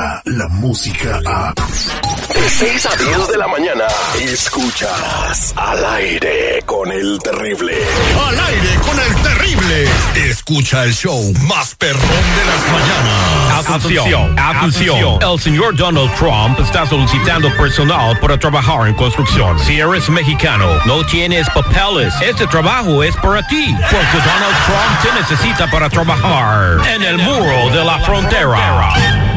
llega la música a... De 6 a 10 de la mañana, escuchas al aire con el terrible. Al aire con el terrible. Escucha el show más perrón de las mañanas. Atención, atención. El señor Donald Trump está solicitando personal para trabajar en construcción. Si eres mexicano, no tienes papeles, este trabajo es para ti. Porque Donald Trump te necesita para trabajar en el muro de la frontera.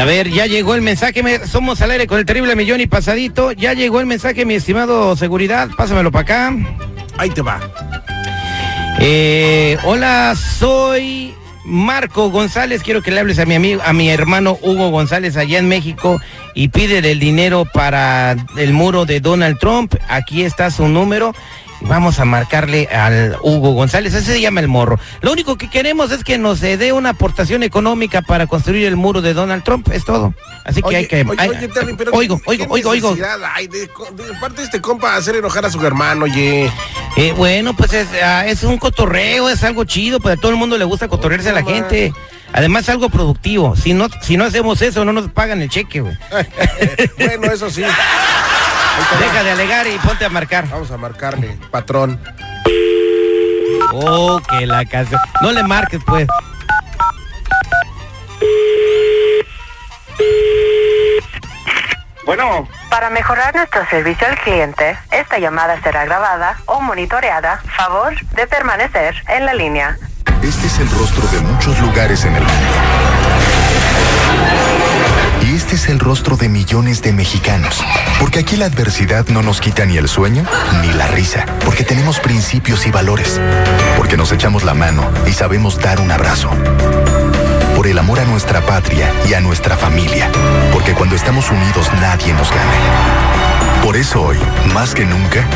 A ver, ya llegó el mensaje, me- somos al aire con el terrible millón y pasadito. Ya llegó el mensaje, mi estimado seguridad, pásamelo para acá. Ahí te va. Eh, hola, soy Marco González. Quiero que le hables a mi amigo, a mi hermano Hugo González allá en México y pide el dinero para el muro de Donald Trump. Aquí está su número. Vamos a marcarle al Hugo González, ese se llama el morro. Lo único que queremos es que nos eh, dé una aportación económica para construir el muro de Donald Trump, es todo. Así que Oye, hay que... oye, hay- oye, Terry, pero oigo, ¿qué oigo, oigo, oigo. de, de parte de este compa hacer enojar a su hermano, oye? Eh, bueno, pues es, ah, es un cotorreo, es algo chido, pues a todo el mundo le gusta cotorrearse a la gente. Además es algo productivo. Si no, si no hacemos eso, no nos pagan el cheque, güey. bueno, eso sí. Deja de alegar y ponte a marcar. Vamos a marcarle, patrón. Oh, que la casa. No le marques, pues. Bueno, Para mejorar nuestro servicio al cliente, esta llamada será grabada o monitoreada. Favor de permanecer en la línea. Este es el rostro de muchos lugares en el mundo. Este es el rostro de millones de mexicanos. Porque aquí la adversidad no nos quita ni el sueño ni la risa. Porque tenemos principios y valores. Porque nos echamos la mano y sabemos dar un abrazo. Por el amor a nuestra patria y a nuestra familia. Porque cuando estamos unidos nadie nos gana. Por eso hoy, más que nunca,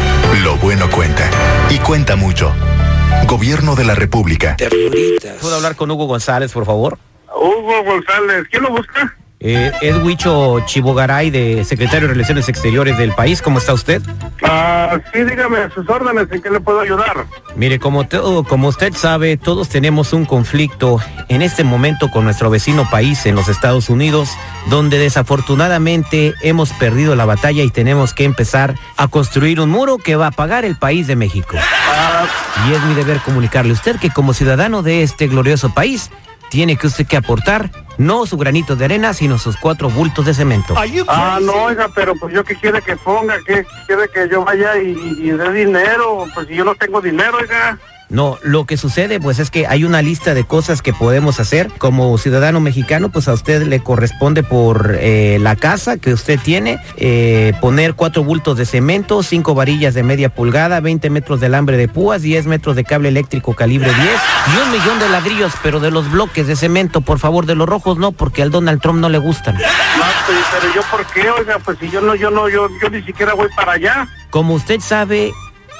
lo bueno cuenta. Y cuenta mucho. Gobierno de la República. ¿Puedo hablar con Hugo González, por favor? Hugo González, ¿quién lo busca? Eh, es Huicho Chibogaray, de Secretario de Relaciones Exteriores del país. ¿Cómo está usted? Ah, sí, dígame a sus órdenes, ¿en qué le puedo ayudar? Mire, como, todo, como usted sabe, todos tenemos un conflicto en este momento con nuestro vecino país en los Estados Unidos, donde desafortunadamente hemos perdido la batalla y tenemos que empezar a construir un muro que va a pagar el país de México. Y es mi deber comunicarle a usted que como ciudadano de este glorioso país, tiene que usted que aportar no su granito de arena, sino sus cuatro bultos de cemento. Ah, no, oiga, pero pues yo que quiere que ponga, que quiere que yo vaya y, y dé dinero, pues si yo no tengo dinero, oiga. No, lo que sucede pues es que hay una lista de cosas que podemos hacer. Como ciudadano mexicano, pues a usted le corresponde por eh, la casa que usted tiene, eh, poner cuatro bultos de cemento, cinco varillas de media pulgada, 20 metros de alambre de púas, 10 metros de cable eléctrico calibre 10 y un millón de ladrillos, pero de los bloques de cemento, por favor, de los rojos no, porque al Donald Trump no le gustan. Ah, pues, pero yo por qué, oiga, pues si yo no, yo no, yo, yo ni siquiera voy para allá. Como usted sabe,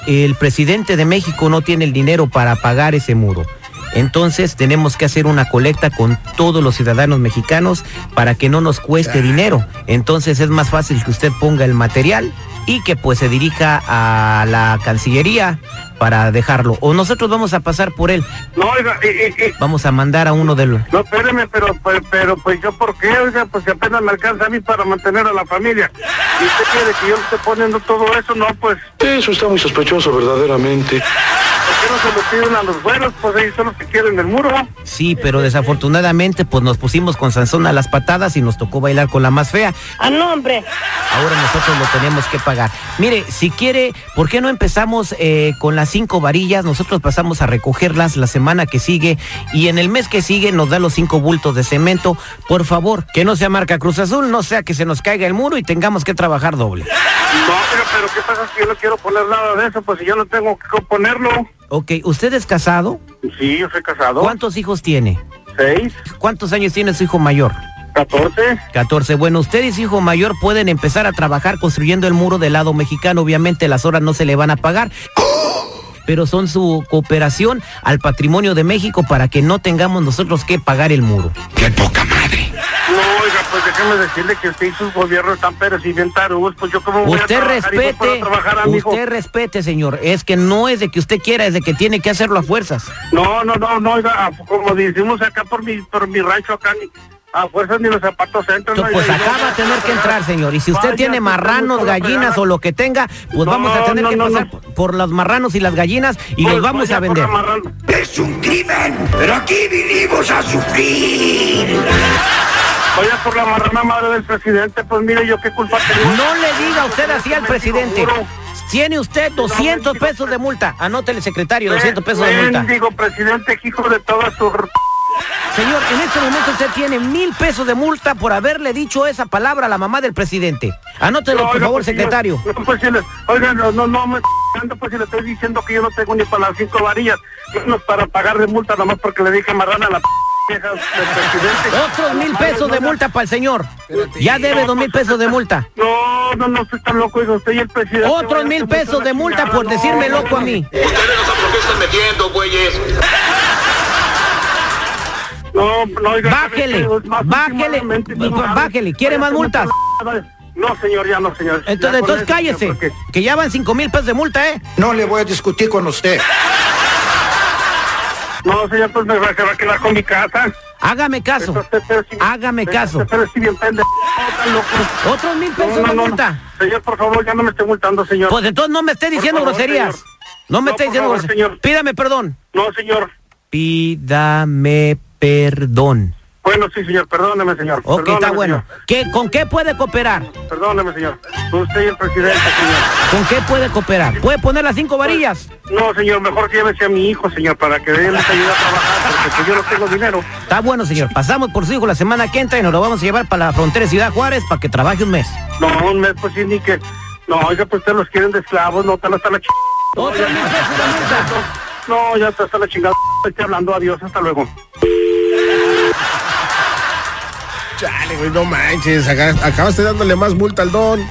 el presidente de México no tiene el dinero para pagar ese muro. Entonces tenemos que hacer una colecta con todos los ciudadanos mexicanos para que no nos cueste dinero. Entonces es más fácil que usted ponga el material y que pues se dirija a la Cancillería para dejarlo. O nosotros vamos a pasar por él. No, oiga, y, y- y- Vamos a mandar a uno de los... no, espéreme, pero, pues, pero, pues yo por qué, oiga, pues si apenas me alcanza a mí para mantener a la familia. Y usted quiere que yo le esté poniendo todo eso, no, pues, Eso está muy sospechoso, verdaderamente. ¿Por qué no se lo piden a los buenos? Pues ellos son los que quieren el muro. Sí, pero desafortunadamente pues nos pusimos con Sansón a las patadas y nos tocó bailar con la más fea. ¡A nombre! Ahora nosotros lo tenemos que pagar. Mire, si quiere, ¿por qué no empezamos eh, con las cinco varillas? Nosotros pasamos a recogerlas la semana que sigue y en el mes que sigue nos da los cinco bultos de cemento. Por favor, que no sea marca Cruz Azul, no sea que se nos caiga el muro y tengamos que trabajar doble. No, oiga, pero ¿qué pasa si yo no quiero poner nada de eso? Pues si yo no tengo que ponerlo. Ok, ¿usted es casado? Sí, yo soy casado. ¿Cuántos hijos tiene? Seis, ¿Cuántos años tiene su hijo mayor? catorce. 14. Bueno, usted y su hijo mayor pueden empezar a trabajar construyendo el muro del lado mexicano. Obviamente las horas no se le van a pagar. Pero son su cooperación al patrimonio de México para que no tengamos nosotros que pagar el muro. ¡Qué poca madre! Pues déjeme decirle que usted y sus gobiernos están pero si bien tarugos, pues yo como voy a Usted respete, trabajar, amigo? usted respete, señor. Es que no es de que usted quiera, es de que tiene que hacerlo a fuerzas. No, no, no, no, oiga, como decimos acá por mi, por mi rancho acá, ni, a fuerzas ni los zapatos entran. Pues no, acá va a tener que entrar, señor. Y si usted Vaya, tiene pues, marranos, gallinas o lo que tenga, pues No, vamos a tener no, que no, pasar no. por los marranos y las gallinas y pues, los vamos vaya a vender. Es un crimen, pero aquí vinimos a sufrir. Vaya por la marrana madre del presidente, pues mire yo qué culpa tengo. No le diga usted así al presidente. Tiene usted 200 mendigo pesos de multa. Anótele, secretario, 200 pesos de multa. Digo, presidente, hijo de todas sus... Señor, en este momento usted tiene mil pesos de multa por haberle dicho esa palabra a la mamá del presidente. Anótelo, por favor, pues, secretario. yo- pues, si le- oiga, no, no, no me pues si le estoy diciendo que yo no tengo ni para las cinco varillas, menos para pagar de multa nomás porque le dije marrana a la p. Otros mil pesos de multa para el señor. Ya debe dos mil pesos de multa. No, no, no, usted está loco, oiga, usted y el presidente. Otros mil pesos de multa por decirme loco a mí. Ustedes no saben lo que están metiendo, güeyes. No, no, oiga. Bájele, ¿sabe qué? Bájele, bájele, ¿quiere más multas? No, señor, ya no, señor. Entonces, entonces cállese, que ya van cinco mil pesos de multa, ¿eh? No le voy a discutir con usted. No, señor, pues me va a quedar con mi casa. Hágame caso, hágame caso. Pero bien. Otros mil pesos no, no, no. multa. Señor, por favor, ya no me esté multando, señor. Pues entonces no me esté diciendo favor, groserías. señor. No me esté diciendo favor, groserías. señor. Pídame perdón. No, señor. Pídame perdón. Bueno, sí, señor, perdóneme, señor. Ok, Perdóneme, está bueno. señor. ¿Qué, ¿Con qué puede cooperar? Perdóneme, señor. Usted y el presidente, señor. ¿Con qué puede cooperar? ¿Puede poner las cinco varillas? No, señor, mejor llévese a mi hijo, señor, para que él les ayude a trabajar, porque pues, yo no tengo dinero. Está bueno, señor. Pasamos por su hijo la semana que entra y nos lo vamos a llevar para la frontera de Ciudad Juárez para que trabaje un mes. No, un mes, pues sí, ni que... No, oiga, pues ustedes los quieren de esclavos, no, están hasta la ch... De multa. No, ya está hasta la chingada. Estoy hablando, adiós, hasta luego. Chale, güey, no manches. acabaste dándole más multa al don.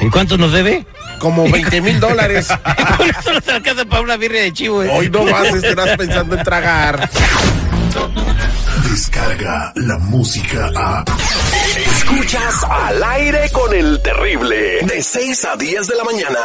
¿En cuánto nos debe? Como 20 mil dólares. Con eso no se alcanza para una birria de chivo. ¿eh? Hoy no más estarás pensando en tragar. Descarga la música a. Escuchas al aire con el terrible. De 6 a 10 de la mañana.